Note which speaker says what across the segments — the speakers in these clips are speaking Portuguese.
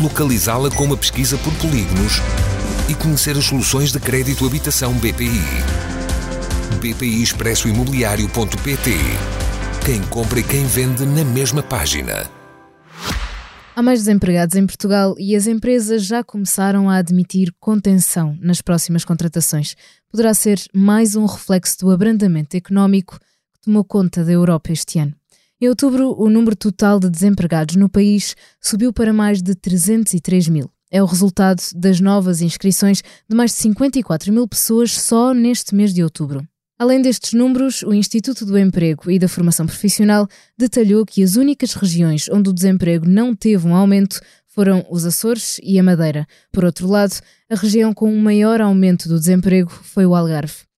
Speaker 1: localizá-la com uma pesquisa por polígonos e conhecer as soluções de crédito habitação BPI. BPI Expresso Imobiliário.pt Quem compra e quem vende na mesma página.
Speaker 2: Há mais desempregados em Portugal e as empresas já começaram a admitir contenção nas próximas contratações. Poderá ser mais um reflexo do abrandamento económico que tomou conta da Europa este ano. Em outubro, o número total de desempregados no país subiu para mais de 303 mil. É o resultado das novas inscrições de mais de 54 mil pessoas só neste mês de outubro. Além destes números, o Instituto do Emprego e da Formação Profissional detalhou que as únicas regiões onde o desemprego não teve um aumento foram os Açores e a Madeira. Por outro lado, a região com o maior aumento do desemprego foi o Algarve.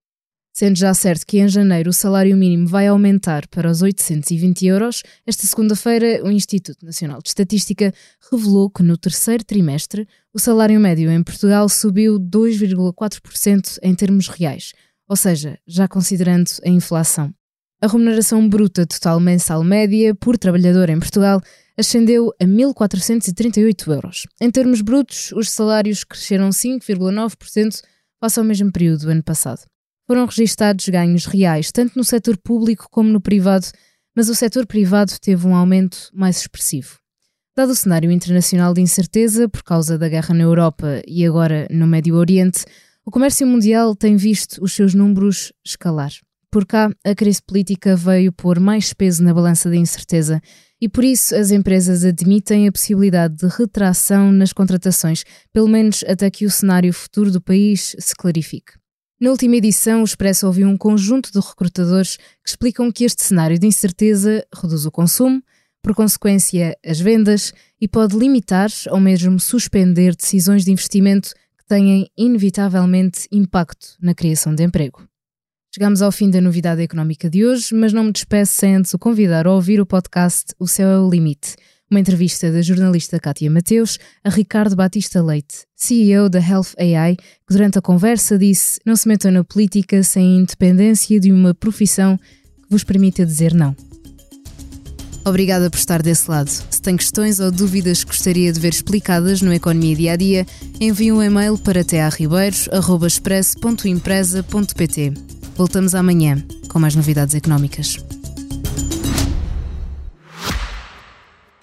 Speaker 2: Sendo já certo que em janeiro o salário mínimo vai aumentar para os 820 euros, esta segunda-feira o Instituto Nacional de Estatística revelou que no terceiro trimestre o salário médio em Portugal subiu 2,4% em termos reais, ou seja, já considerando a inflação. A remuneração bruta total mensal média por trabalhador em Portugal ascendeu a 1.438 euros. Em termos brutos, os salários cresceram 5,9% face ao mesmo período do ano passado foram registados ganhos reais, tanto no setor público como no privado, mas o setor privado teve um aumento mais expressivo. Dado o cenário internacional de incerteza por causa da guerra na Europa e agora no Médio Oriente, o comércio mundial tem visto os seus números escalar. Por cá, a crise política veio pôr mais peso na balança da incerteza e por isso as empresas admitem a possibilidade de retração nas contratações, pelo menos até que o cenário futuro do país se clarifique. Na última edição, o Expresso ouviu um conjunto de recrutadores que explicam que este cenário de incerteza reduz o consumo, por consequência, as vendas e pode limitar ou mesmo suspender decisões de investimento que tenham inevitavelmente impacto na criação de emprego. Chegamos ao fim da novidade económica de hoje, mas não me despeço sem antes o convidar a ouvir o podcast O Céu é o Limite uma entrevista da jornalista Kátia Mateus a Ricardo Batista Leite, CEO da Health AI, que durante a conversa disse não se metam na política sem a independência de uma profissão que vos permita dizer não. Obrigada por estar desse lado. Se tem questões ou dúvidas que gostaria de ver explicadas no Economia Dia a Dia, envie um e-mail para tearribeiros.express.empresa.pt. Voltamos amanhã com mais novidades económicas.